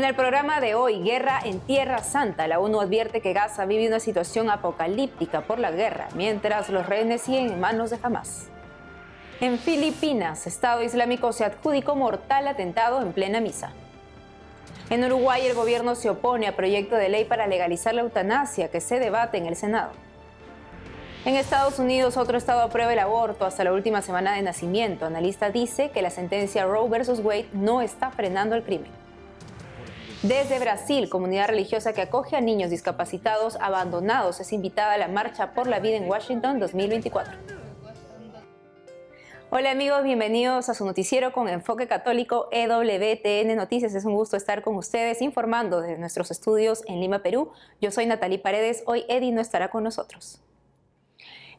En el programa de hoy, Guerra en Tierra Santa, la ONU advierte que Gaza vive una situación apocalíptica por la guerra, mientras los rehenes siguen en manos de Hamas. En Filipinas, Estado Islámico se adjudicó mortal atentado en plena misa. En Uruguay, el gobierno se opone a proyecto de ley para legalizar la eutanasia que se debate en el Senado. En Estados Unidos, otro estado aprueba el aborto hasta la última semana de nacimiento. Analista dice que la sentencia Roe versus Wade no está frenando el crimen. Desde Brasil, comunidad religiosa que acoge a niños discapacitados abandonados es invitada a la Marcha por la Vida en Washington 2024. Hola amigos, bienvenidos a su noticiero con enfoque católico EWTN Noticias. Es un gusto estar con ustedes informando desde nuestros estudios en Lima, Perú. Yo soy Natalie Paredes. Hoy Eddie no estará con nosotros.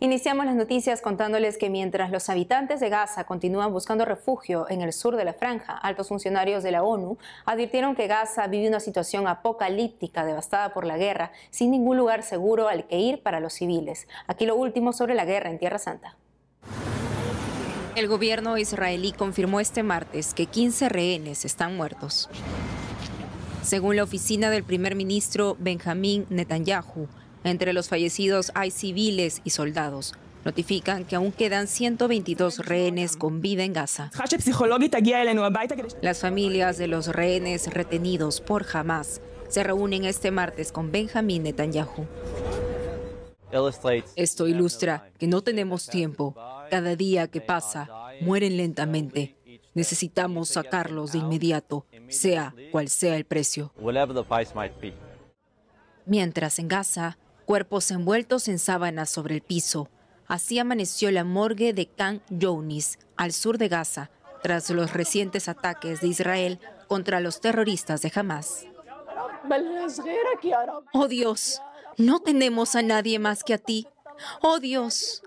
Iniciamos las noticias contándoles que mientras los habitantes de Gaza continúan buscando refugio en el sur de la franja, altos funcionarios de la ONU advirtieron que Gaza vive una situación apocalíptica devastada por la guerra, sin ningún lugar seguro al que ir para los civiles. Aquí lo último sobre la guerra en Tierra Santa. El gobierno israelí confirmó este martes que 15 rehenes están muertos. Según la oficina del primer ministro Benjamín Netanyahu, entre los fallecidos hay civiles y soldados. Notifican que aún quedan 122 rehenes con vida en Gaza. Las familias de los rehenes retenidos por Hamas se reúnen este martes con Benjamín Netanyahu. Esto ilustra que no tenemos tiempo. Cada día que pasa, mueren lentamente. Necesitamos sacarlos de inmediato, sea cual sea el precio. Mientras en Gaza, cuerpos envueltos en sábanas sobre el piso. Así amaneció la morgue de Khan Younis, al sur de Gaza, tras los recientes ataques de Israel contra los terroristas de Hamas. Oh Dios, no tenemos a nadie más que a ti. Oh Dios,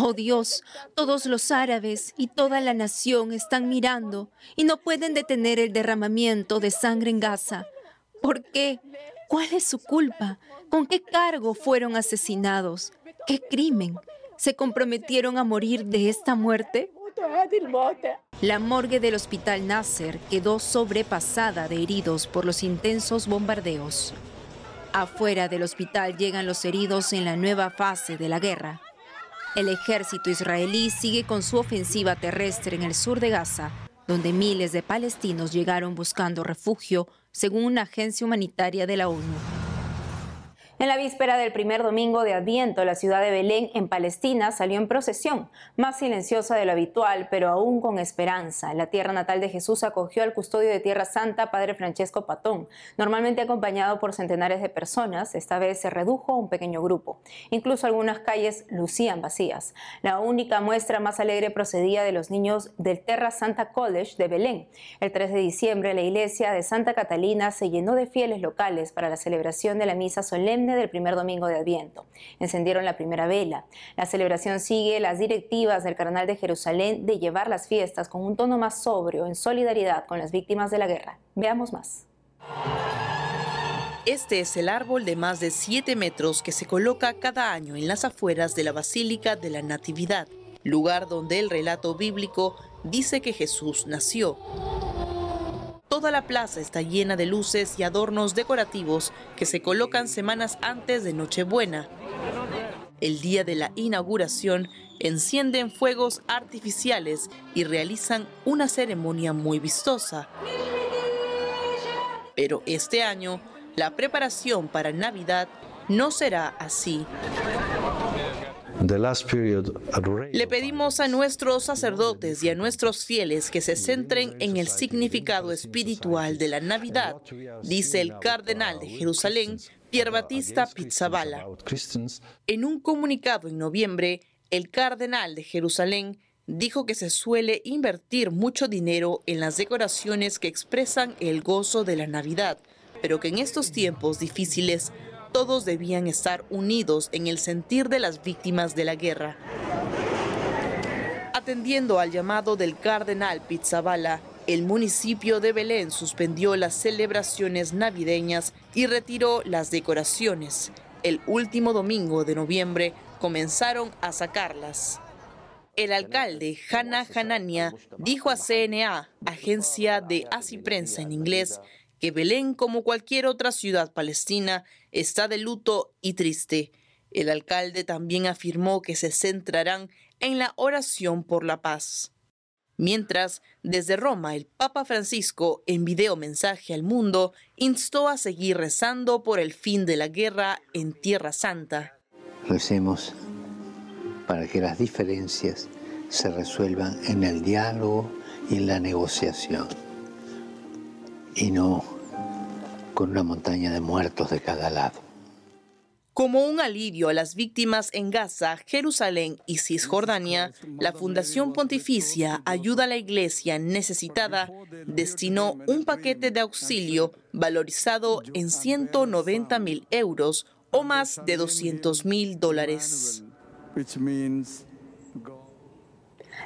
oh Dios, todos los árabes y toda la nación están mirando y no pueden detener el derramamiento de sangre en Gaza. ¿Por qué? ¿Cuál es su culpa? ¿Con qué cargo fueron asesinados? ¿Qué crimen? ¿Se comprometieron a morir de esta muerte? La morgue del Hospital Nasser quedó sobrepasada de heridos por los intensos bombardeos. Afuera del hospital llegan los heridos en la nueva fase de la guerra. El ejército israelí sigue con su ofensiva terrestre en el sur de Gaza, donde miles de palestinos llegaron buscando refugio según una agencia humanitaria de la ONU. En la víspera del primer domingo de Adviento, la ciudad de Belén, en Palestina, salió en procesión, más silenciosa de lo habitual, pero aún con esperanza. La tierra natal de Jesús acogió al custodio de Tierra Santa, Padre Francesco Patón, normalmente acompañado por centenares de personas. Esta vez se redujo a un pequeño grupo. Incluso algunas calles lucían vacías. La única muestra más alegre procedía de los niños del Terra Santa College de Belén. El 3 de diciembre, la iglesia de Santa Catalina se llenó de fieles locales para la celebración de la misa solemne del primer domingo de Adviento. Encendieron la primera vela. La celebración sigue las directivas del Carnal de Jerusalén de llevar las fiestas con un tono más sobrio en solidaridad con las víctimas de la guerra. Veamos más. Este es el árbol de más de 7 metros que se coloca cada año en las afueras de la Basílica de la Natividad, lugar donde el relato bíblico dice que Jesús nació. Toda la plaza está llena de luces y adornos decorativos que se colocan semanas antes de Nochebuena. El día de la inauguración encienden fuegos artificiales y realizan una ceremonia muy vistosa. Pero este año, la preparación para Navidad no será así. Le pedimos a nuestros sacerdotes y a nuestros fieles que se centren en el significado espiritual de la Navidad, dice el cardenal de Jerusalén, Pierre Batista Pizzabala. En un comunicado en noviembre, el cardenal de Jerusalén dijo que se suele invertir mucho dinero en las decoraciones que expresan el gozo de la Navidad, pero que en estos tiempos difíciles todos debían estar unidos en el sentir de las víctimas de la guerra. Atendiendo al llamado del cardenal Pizzabala, el municipio de Belén suspendió las celebraciones navideñas y retiró las decoraciones. El último domingo de noviembre comenzaron a sacarlas. El alcalde Hanna Hanania dijo a CNA, agencia de Así Prensa en inglés, que Belén, como cualquier otra ciudad palestina, está de luto y triste. El alcalde también afirmó que se centrarán en la oración por la paz. Mientras, desde Roma, el Papa Francisco, en video mensaje al mundo, instó a seguir rezando por el fin de la guerra en Tierra Santa. Recemos para que las diferencias se resuelvan en el diálogo y en la negociación, y no con una montaña de muertos de cada lado. Como un alivio a las víctimas en Gaza, Jerusalén y Cisjordania, la Fundación Pontificia Ayuda a la Iglesia Necesitada destinó un paquete de auxilio valorizado en 190 mil euros o más de 200 mil dólares.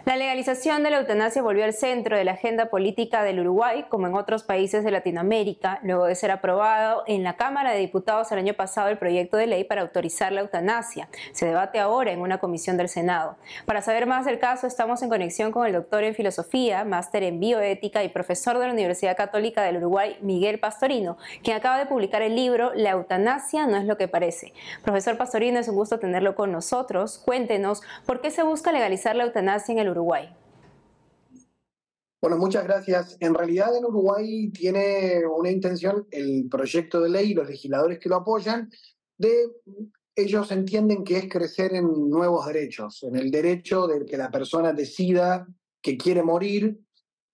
La legalización de la eutanasia volvió al centro de la agenda política del Uruguay, como en otros países de Latinoamérica, luego de ser aprobado en la Cámara de Diputados el año pasado el proyecto de ley para autorizar la eutanasia. Se debate ahora en una comisión del Senado. Para saber más del caso, estamos en conexión con el doctor en filosofía, máster en bioética y profesor de la Universidad Católica del Uruguay, Miguel Pastorino, quien acaba de publicar el libro La eutanasia no es lo que parece. Profesor Pastorino, es un gusto tenerlo con nosotros. Cuéntenos por qué se busca legalizar la eutanasia en el Uruguay? Bueno, muchas gracias. En realidad en Uruguay tiene una intención el proyecto de ley y los legisladores que lo apoyan de ellos entienden que es crecer en nuevos derechos, en el derecho de que la persona decida que quiere morir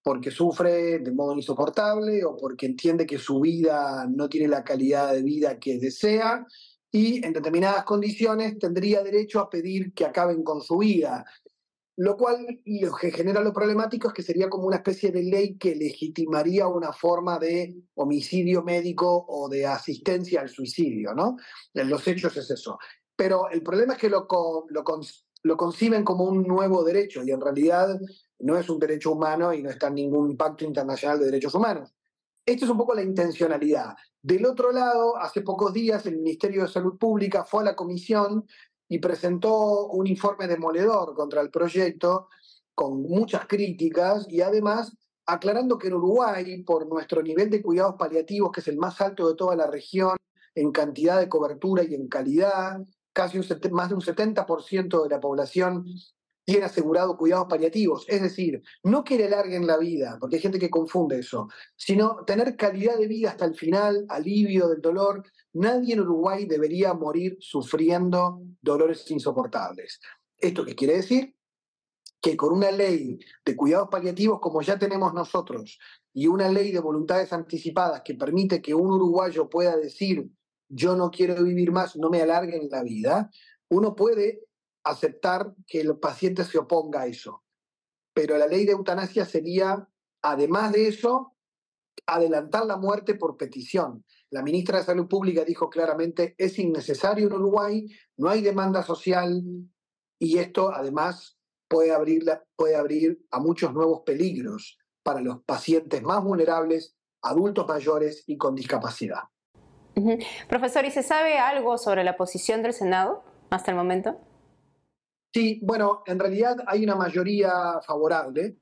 porque sufre de modo insoportable o porque entiende que su vida no tiene la calidad de vida que desea y en determinadas condiciones tendría derecho a pedir que acaben con su vida lo cual lo que genera lo problemático es que sería como una especie de ley que legitimaría una forma de homicidio médico o de asistencia al suicidio, ¿no? En los hechos es eso. Pero el problema es que lo, lo, lo conciben como un nuevo derecho y en realidad no es un derecho humano y no está en ningún pacto internacional de derechos humanos. Esto es un poco la intencionalidad. Del otro lado, hace pocos días el Ministerio de Salud Pública fue a la comisión y presentó un informe demoledor contra el proyecto con muchas críticas y además aclarando que en Uruguay, por nuestro nivel de cuidados paliativos, que es el más alto de toda la región en cantidad de cobertura y en calidad, casi más de un 70% de la población tiene asegurado cuidados paliativos. Es decir, no que le alarguen la vida, porque hay gente que confunde eso, sino tener calidad de vida hasta el final, alivio del dolor. Nadie en Uruguay debería morir sufriendo dolores insoportables. ¿Esto qué quiere decir? Que con una ley de cuidados paliativos como ya tenemos nosotros y una ley de voluntades anticipadas que permite que un uruguayo pueda decir yo no quiero vivir más, no me alarguen la vida, uno puede aceptar que el paciente se oponga a eso. Pero la ley de eutanasia sería, además de eso, adelantar la muerte por petición. La ministra de Salud Pública dijo claramente, es innecesario en Uruguay, no hay demanda social y esto además puede abrir, puede abrir a muchos nuevos peligros para los pacientes más vulnerables, adultos mayores y con discapacidad. Profesor, ¿y se sabe algo sobre la posición del Senado hasta el momento? Sí, bueno, en realidad hay una mayoría favorable,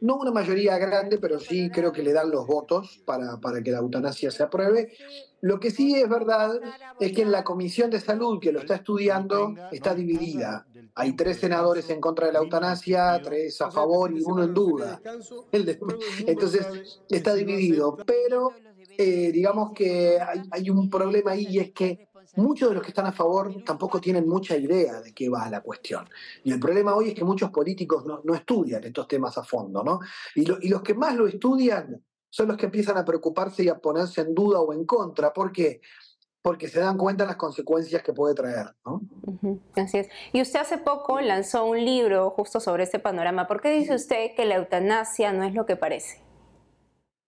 no una mayoría grande, pero sí creo que le dan los votos para, para, que la eutanasia se apruebe. Lo que sí es verdad es que en la Comisión de Salud que lo está estudiando está dividida. Hay tres senadores en contra de la eutanasia, tres a favor y uno en duda. Entonces está dividido, pero eh, digamos que hay, hay un problema ahí y es que muchos de los que están a favor tampoco tienen mucha idea de qué va la cuestión. Y el problema hoy es que muchos políticos no, estudian estos temas a fondo, ¿no? Y, los que más lo estudian son los que empiezan a preocuparse y a ponerse en duda o en contra. ¿Por qué? Porque se dan cuenta de las consecuencias que puede traer. ¿no? Así es. Y usted hace poco lanzó un libro justo sobre este panorama. ¿Por qué dice usted que la eutanasia no es lo que parece?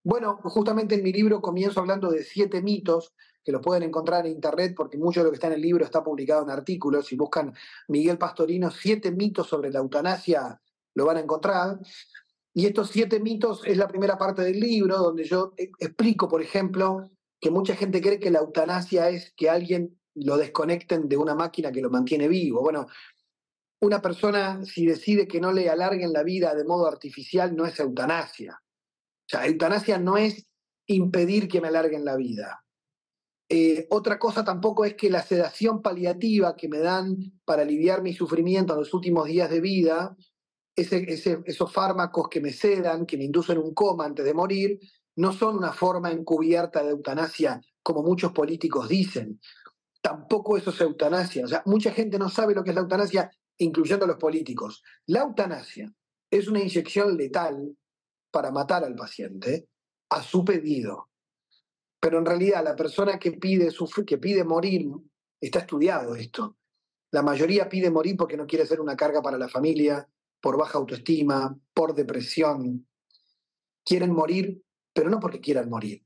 Bueno, justamente en mi libro comienzo hablando de siete mitos que lo pueden encontrar en internet porque mucho de lo que está en el libro está publicado en artículos. Si buscan Miguel Pastorino, siete mitos sobre la eutanasia, lo van a encontrar. Y estos siete mitos es la primera parte del libro, donde yo e, explico, por ejemplo, que mucha gente cree que la eutanasia es que alguien lo desconecten de una máquina que lo mantiene vivo. Bueno, una persona si decide que no le alarguen la vida de modo artificial no es eutanasia. O sea, eutanasia no es impedir que me alarguen la vida. Eh, otra cosa tampoco es que la sedación paliativa que me dan para aliviar mi sufrimiento en los últimos días de vida, esos fármacos que me sedan, que me inducen un coma antes de morir, no son una forma encubierta de eutanasia como muchos políticos dicen. Tampoco eso es eutanasia. O sea, mucha gente no sabe lo que es la eutanasia, incluyendo los políticos. La eutanasia es una inyección letal para matar al paciente a su pedido. Pero en realidad la persona que pide, que pide morir, está estudiado esto. La mayoría pide morir porque no quiere ser una carga para la familia, por baja autoestima, por depresión. Quieren morir, pero no porque quieran morir,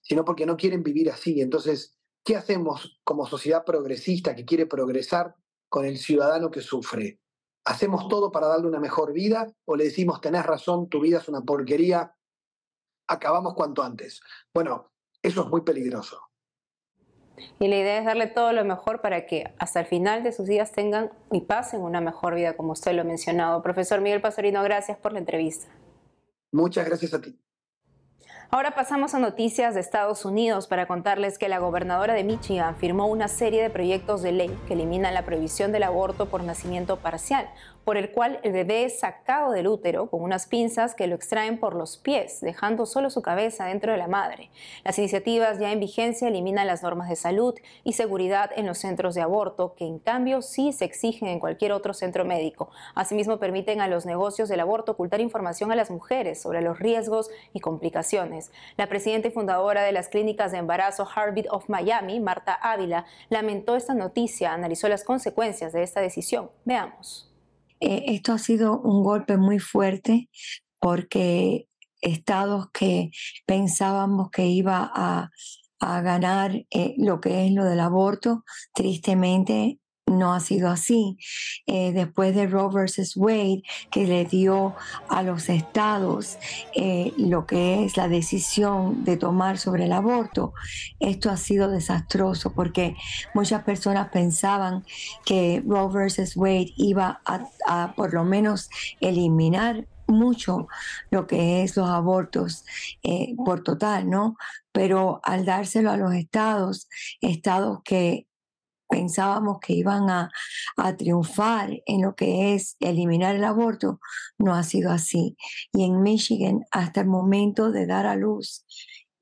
sino porque no quieren vivir así. Entonces, ¿qué hacemos como sociedad progresista que quiere progresar con el ciudadano que sufre? ¿Hacemos todo para darle una mejor vida o le decimos, tenés razón, tu vida es una porquería, acabamos cuanto antes? Bueno, eso es muy peligroso. Y la idea es darle todo lo mejor para que hasta el final de sus días tengan y pasen una mejor vida, como usted lo ha mencionado. Profesor Miguel Pastorino, gracias por la entrevista. Muchas gracias a ti. Ahora pasamos a noticias de Estados Unidos para contarles que la gobernadora de Michigan firmó una serie de proyectos de ley que eliminan la prohibición del aborto por nacimiento parcial, por el cual el bebé es sacado del útero con unas pinzas que lo extraen por los pies, dejando solo su cabeza dentro de la madre. Las iniciativas ya en vigencia eliminan las normas de salud y seguridad en los centros de aborto, que en cambio sí se exigen en cualquier otro centro médico. Asimismo, permiten a los negocios del aborto ocultar información a las mujeres sobre los riesgos y complicaciones. La presidenta y fundadora de las clínicas de embarazo Harvard of Miami, Marta Ávila, lamentó esta noticia, analizó las consecuencias de esta decisión. Veamos. Eh, esto ha sido un golpe muy fuerte porque estados que pensábamos que iba a, ganar eh, lo que es lo del aborto, tristemente no ha sido así. Eh, después de Roe versus Wade, que le dio a los estados eh, lo que es la decisión de tomar sobre el aborto, esto ha sido desastroso porque muchas personas pensaban que Roe versus Wade iba a, por lo menos eliminar mucho lo que es los abortos eh, por total, ¿no? Pero al dárselo a los estados, estados que pensábamos que iban a, triunfar en lo que es eliminar el aborto, no ha sido así. Y en Michigan, hasta el momento de dar a luz,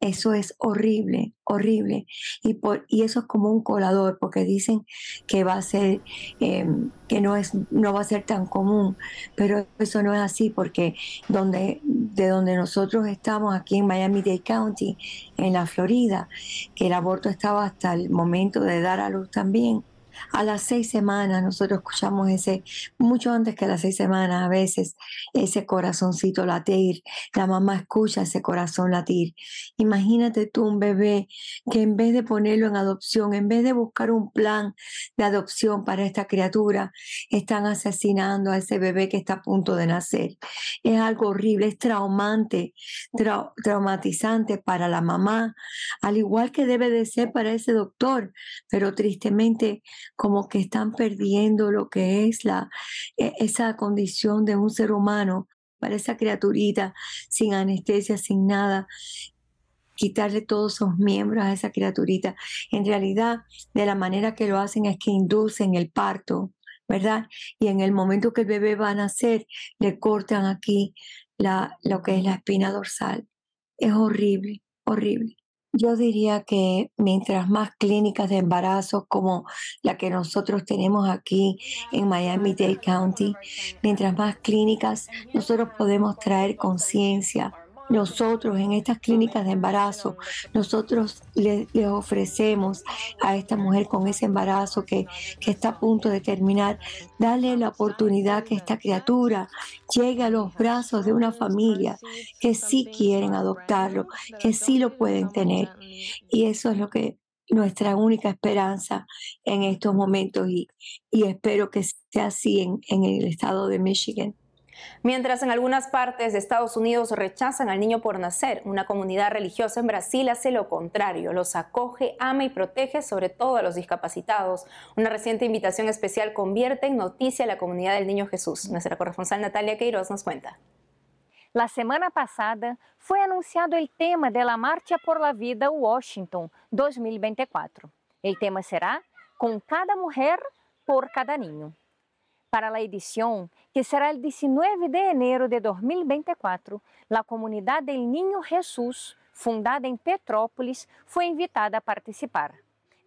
eso es horrible, horrible. Y, por, y eso es como un colador, porque dicen que va a ser, em, que no, es, no va a ser tan común, pero eso no es así, porque donde, de donde nosotros estamos, aquí en Miami-Dade County, en la Florida, que el aborto estaba hasta el momento de dar a luz también, a las seis semanas nosotros escuchamos ese, mucho antes que las seis semanas a veces, ese corazoncito latir. La mamá escucha ese corazón latir. Imagínate tú un bebé que en vez de ponerlo en adopción, en vez de buscar un plan de adopción para esta criatura, están asesinando a ese bebé que está a punto de nacer. Es algo horrible, es traumante, traumatizante para la mamá, al igual que debe de ser para ese doctor, pero tristemente como que están perdiendo lo que es la, e, esa condición de un ser humano para esa criaturita sin anestesia, sin nada, quitarle todos sus miembros a esa criaturita. En realidad, de la manera que lo hacen es que inducen el parto, ¿verdad? Y en el momento que el bebé va a nacer, le cortan aquí la, lo que es la espina dorsal. Es horrible, horrible. Yo diría que mientras más clínicas de embarazo como la que nosotros tenemos aquí en Miami-Dade County, mientras más clínicas nosotros podemos traer conciencia nosotros en estas clínicas de embarazo, nosotros le, ofrecemos a esta mujer con ese embarazo que, que está a punto de terminar, darle la oportunidad que esta criatura llegue a los brazos de una familia que sí quieren adoptarlo, que sí lo pueden tener. Y eso es lo que nuestra única esperanza en estos momentos y, y espero que sea así en, en el estado de Michigan. Mientras en algunas partes de Estados Unidos rechazan al niño por nacer, una comunidad religiosa en Brasil hace lo contrario, los acoge, ama y protege sobre todo a los discapacitados. Una reciente invitación especial convierte en noticia a la comunidad del Niño Jesús. Nuestra corresponsal Natalia Queiroz nos cuenta. La semana pasada foi anunciado o tema da Marcha por la Vida Washington 2024. O tema será Com cada mulher por cada niño. Para a edição, que será o 19 de enero de 2024, a comunidade del Niño Jesús, fundada em Petrópolis, foi invitada a participar.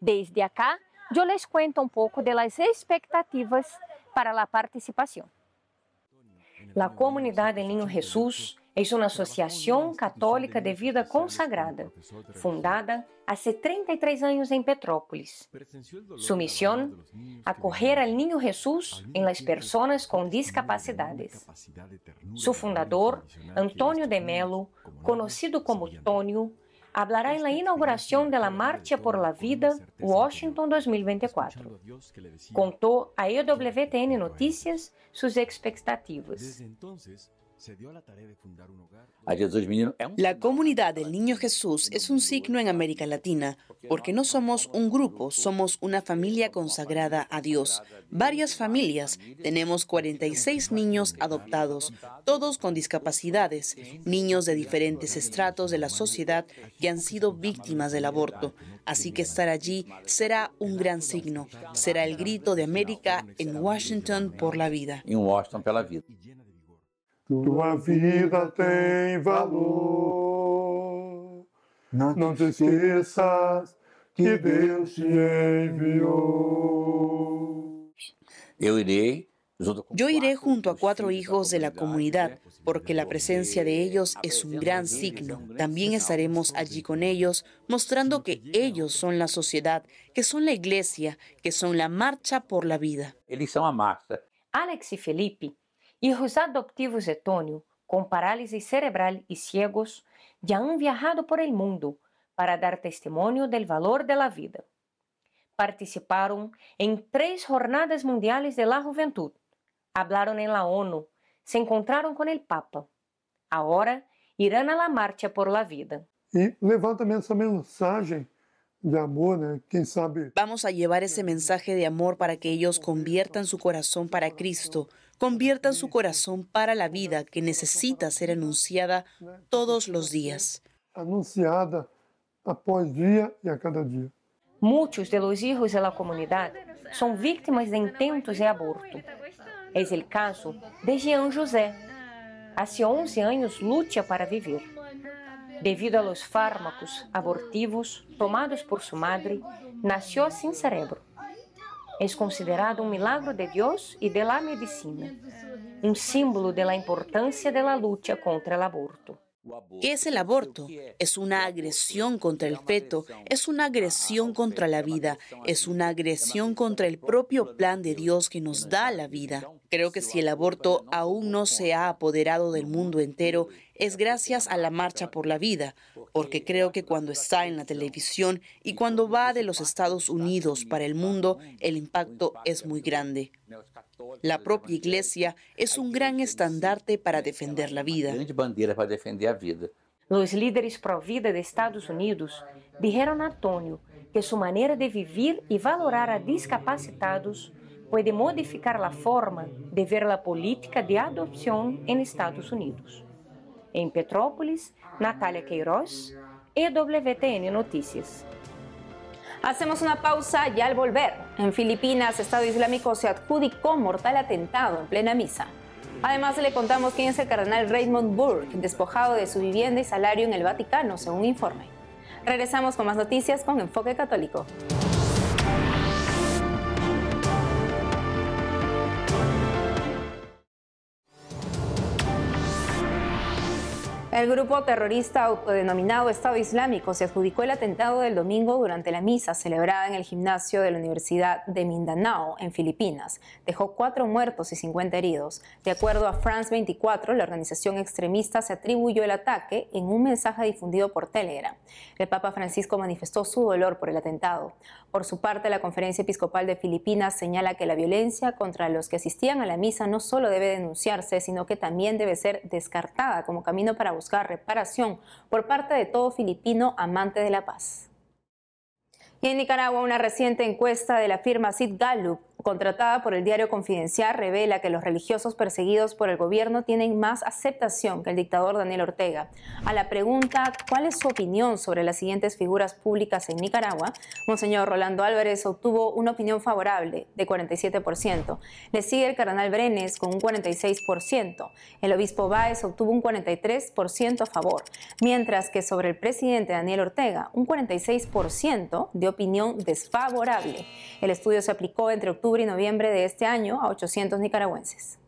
Desde acá, eu les cuento um pouco das expectativas para a participação. La Comunidad del Niño Jesús es una asociación católica de vida consagrada, fundada hace 33 años en Petrópolis. Su misión, acoger al Niño Jesús en las personas con discapacidades. Su fundador, Antonio de Melo, conocido como Tonio, hablará en la inauguración de la Marcha por la Vida Washington 2024. Contó a EWTN Noticias sus expectativas. La comunidad del Niño Jesús es un signo en América Latina, porque no somos un grupo, somos una familia consagrada a Dios. Varias familias, tenemos 46 niños adoptados, todos con discapacidades, niños de diferentes estratos de la sociedad que han sido víctimas del aborto. Así que estar allí será un gran signo, será el grito de América en Washington por la vida. En Washington por la vida. Tua vida tem valor. Não, Não te esqueças que Deus te enviou. Eu irei Yo iré junto a cuatro hijos de la comunidad, porque la presencia de ellos es un gran signo. También estaremos allí con ellos, mostrando que ellos son la sociedad, que son la iglesia, que son la marcha por la vida. Eles são a marcha. Alex y Felipe Hijos adoptivos de Tônio, com parálise cerebral e ciegos, já han viajado por el mundo para dar testemunho del valor de la vida. Participaram em três jornadas mundiais de la juventud, hablaron en la ONU, se encontraram com el Papa. Agora irão a la marcha por la vida. E levar também essa mensagem de amor, né? Quem sabe. Vamos a llevar ese mensaje de amor para que ellos conviertan su corazón para Cristo, conviertan su corazón para la vida que necesita ser anunciada todos los días. Anunciada após dia e a cada dia. Muitos de los hijos de la comunidad son víctimas de intentos de aborto. Es el caso de Jean José. Hace 11 anos luta para viver. Devido a los fármacos abortivos tomados por su madre, nació sin cerebro. Es considerado un milagro de Dios y de la medicina, un símbolo de la importancia de la lucha contra el aborto. ¿Qué es el aborto? Es una agresión contra el feto, es una agresión contra la vida, es una agresión contra el propio plan de Dios que nos da la vida. Creo que si el aborto aún no se ha apoderado del mundo entero, es gracias a la marcha por la vida, porque creo que cuando está en la televisión y cuando va de los Estados Unidos para el mundo, el impacto es muy grande. La propia iglesia es un gran estandarte para defender la vida. Los líderes pro vida de Estados Unidos dijeron a Antonio que su manera de vivir y valorar a discapacitados puede modificar la forma de ver la política de adopción en Estados Unidos. En Petrópolis, Natalia Queiroz, EWTN Noticias. Hacemos una pausa y al volver, en Filipinas, Estado Islámico se adjudicó mortal atentado en plena misa. Además, le contamos quién es el cardenal Raymond Burke, despojado de su vivienda y salario en el Vaticano, según informe. Regresamos con más noticias con Enfoque Católico. El grupo terrorista autodenominado Estado Islámico se adjudicó el atentado del domingo durante la misa celebrada en el gimnasio de la Universidad de Mindanao, en Filipinas. Dejó cuatro muertos y 50 heridos. De acuerdo a France 24, la organización extremista se atribuyó el ataque en un mensaje difundido por Telegram. El Papa Francisco manifestó su dolor por el atentado. Por su parte, la Conferencia Episcopal de Filipinas señala que la violencia contra los que asistían a la misa no solo debe denunciarse, sino que también debe ser descartada como camino para buscar reparación por parte de todo filipino amante de la paz. Y en Nicaragua, una reciente encuesta de la firma Sid Gallup contratada por el diario Confidencial, revela que los religiosos perseguidos por el gobierno tienen más aceptación que el dictador Daniel Ortega. A la pregunta ¿cuál es su opinión sobre las siguientes figuras públicas en Nicaragua? Monseñor Rolando Álvarez obtuvo una opinión favorable de 47%. Le sigue el cardenal Brenes con un 46%. El obispo Báez obtuvo un 43% a favor, mientras que sobre el presidente Daniel Ortega, un 46% de opinión desfavorable. El estudio se aplicó entre octubre y noviembre de este año a 800 nicaragüenses.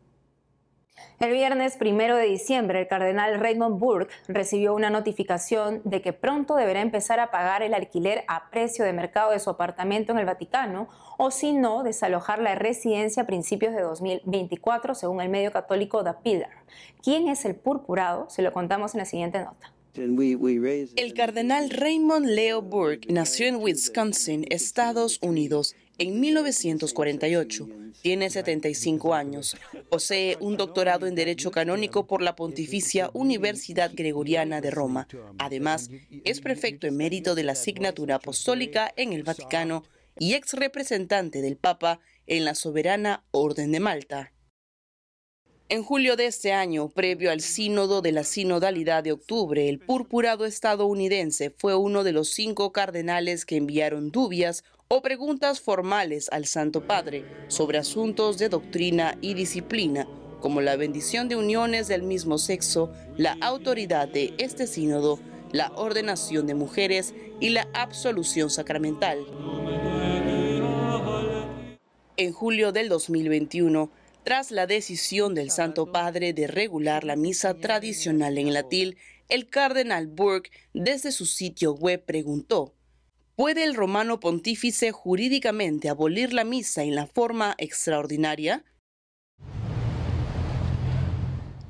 El viernes primero de diciembre, el cardenal Raymond Burke recibió una notificación de que pronto deberá empezar a pagar el alquiler a precio de mercado de su apartamento en el Vaticano o si no, desalojar la residencia a principios de 2024, según el medio católico The Pillar. ¿Quién es el purpurado? Se lo contamos en la siguiente nota. El cardenal Raymond Leo Burke nació en Wisconsin, Estados Unidos, en 1948. Tiene 75 años. Posee un doctorado en Derecho Canónico por la Pontificia Universidad Gregoriana de Roma. Además, es prefecto emérito de la asignatura apostólica en el Vaticano y ex representante del Papa en la Soberana Orden de Malta. En julio de este año, previo al sínodo de la sinodalidad de octubre, el purpurado estadounidense fue uno de los cinco cardenales que enviaron dubias o preguntas formales al Santo Padre sobre asuntos de doctrina y disciplina, como la bendición de uniones del mismo sexo, la autoridad de este sínodo, la ordenación de mujeres y la absolución sacramental. En julio del 2021, tras la decisión del Santo Padre de regular la misa tradicional en latín, el cardenal Burke desde su sitio web preguntó, ¿puede el romano pontífice jurídicamente abolir la misa en la forma extraordinaria?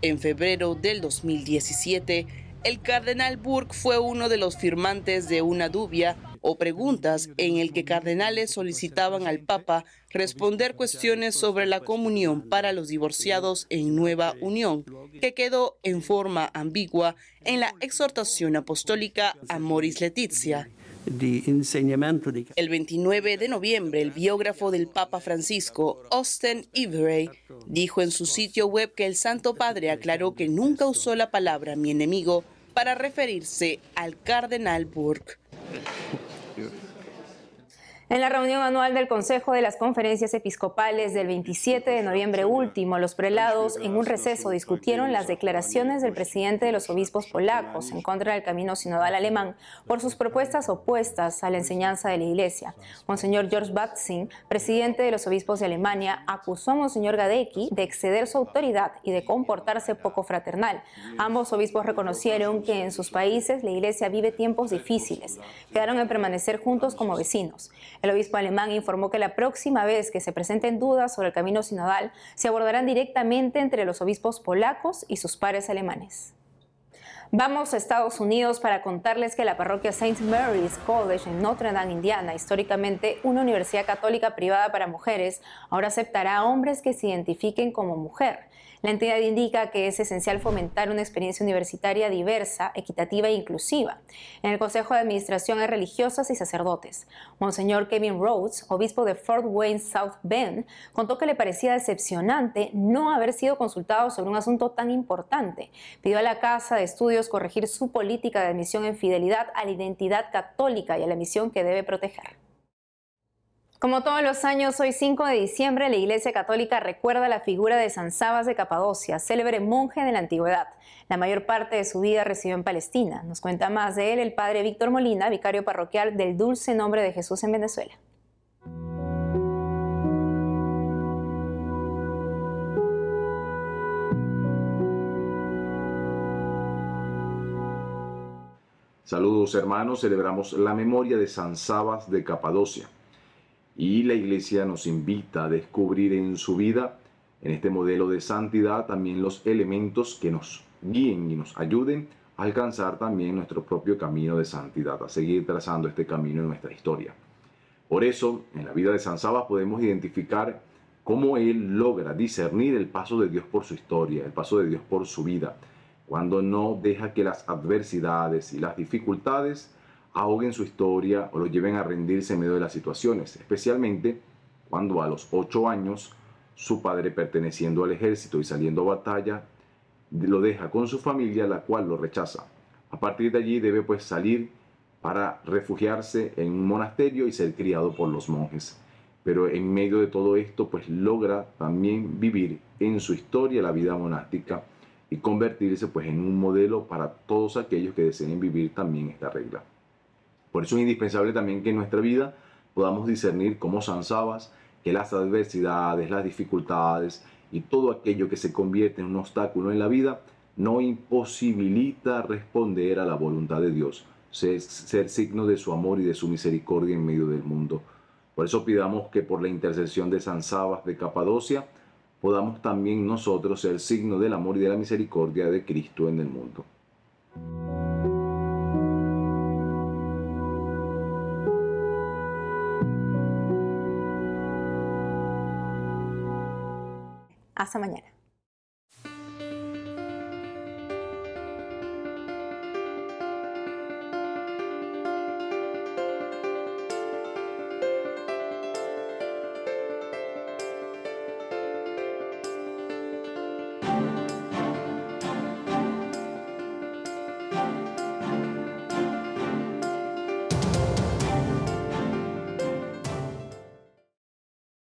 En febrero del 2017, el cardenal Burke fue uno de los firmantes de una dubia o preguntas en el que cardenales solicitaban al Papa responder cuestiones sobre la comunión para los divorciados en nueva unión, que quedó en forma ambigua en la exhortación apostólica a Moris Letizia. El 29 de noviembre, el biógrafo del Papa Francisco, Austin Ivery, dijo en su sitio web que el Santo Padre aclaró que nunca usó la palabra mi enemigo para referirse al cardenal Burke. Deus. En la reunión anual del Consejo de las Conferencias Episcopales del 27 de noviembre último, los prelados en un receso discutieron las declaraciones del presidente de los obispos polacos en contra del camino sinodal alemán por sus propuestas opuestas a la enseñanza de la Iglesia. Monseñor George Batzing, presidente de los obispos de Alemania, acusó a Monseñor Gadecki de exceder su autoridad y de comportarse poco fraternal. Ambos obispos reconocieron que en sus países la Iglesia vive tiempos difíciles. Quedaron en permanecer juntos como vecinos. El obispo alemán informó que la próxima vez que se presenten dudas sobre el camino sinodal, se abordarán directamente entre los obispos polacos y sus pares alemanes. Vamos a Estados Unidos para contarles que la parroquia St. Mary's College en Notre Dame, Indiana, históricamente una universidad católica privada para mujeres, ahora aceptará a hombres que se identifiquen como mujer. La entidad indica que es esencial fomentar una experiencia universitaria diversa, equitativa e inclusiva. En el Consejo de Administración hay religiosas y sacerdotes. Monseñor Kevin Rhodes, obispo de Fort Wayne South Bend, contó que le parecía decepcionante no haber sido consultado sobre un asunto tan importante. Pidió a la Casa de Estudios corregir su política de admisión en fidelidad a la identidad católica y a la misión que debe proteger. Como todos los años, hoy 5 de diciembre, la Iglesia Católica recuerda la figura de San Sabas de Capadocia, célebre monje de la antigüedad. La mayor parte de su vida residió en Palestina. Nos cuenta más de él el padre Víctor Molina, vicario parroquial del Dulce Nombre de Jesús en Venezuela. Saludos hermanos, celebramos la memoria de San Sabas de Capadocia y la iglesia nos invita a descubrir en su vida, en este modelo de santidad, también los elementos que nos guíen y nos ayuden a alcanzar también nuestro propio camino de santidad, a seguir trazando este camino en nuestra historia. Por eso, en la vida de San Sabas podemos identificar cómo él logra discernir el paso de Dios por su historia, el paso de Dios por su vida, cuando no deja que las adversidades y las dificultades ahoguen su historia o lo lleven a rendirse en medio de las situaciones, especialmente cuando a los ocho años su padre perteneciendo al ejército y saliendo a batalla lo deja con su familia, la cual lo rechaza. A partir de allí debe pues salir para refugiarse en un monasterio y ser criado por los monjes. Pero en medio de todo esto pues logra también vivir en su historia la vida monástica y convertirse pues en un modelo para todos aquellos que deseen vivir también esta regla. Por eso es indispensable también que en nuestra vida podamos discernir como San Sabas que las adversidades, las dificultades y todo aquello que se convierte en un obstáculo en la vida no imposibilita responder a la voluntad de Dios, ser, ser, signo de su amor y de su misericordia en medio del mundo. Por eso pidamos que por la intercesión de San Sabas de Capadocia podamos también nosotros ser signo del amor y de la misericordia de Cristo en el mundo. Hasta mañana.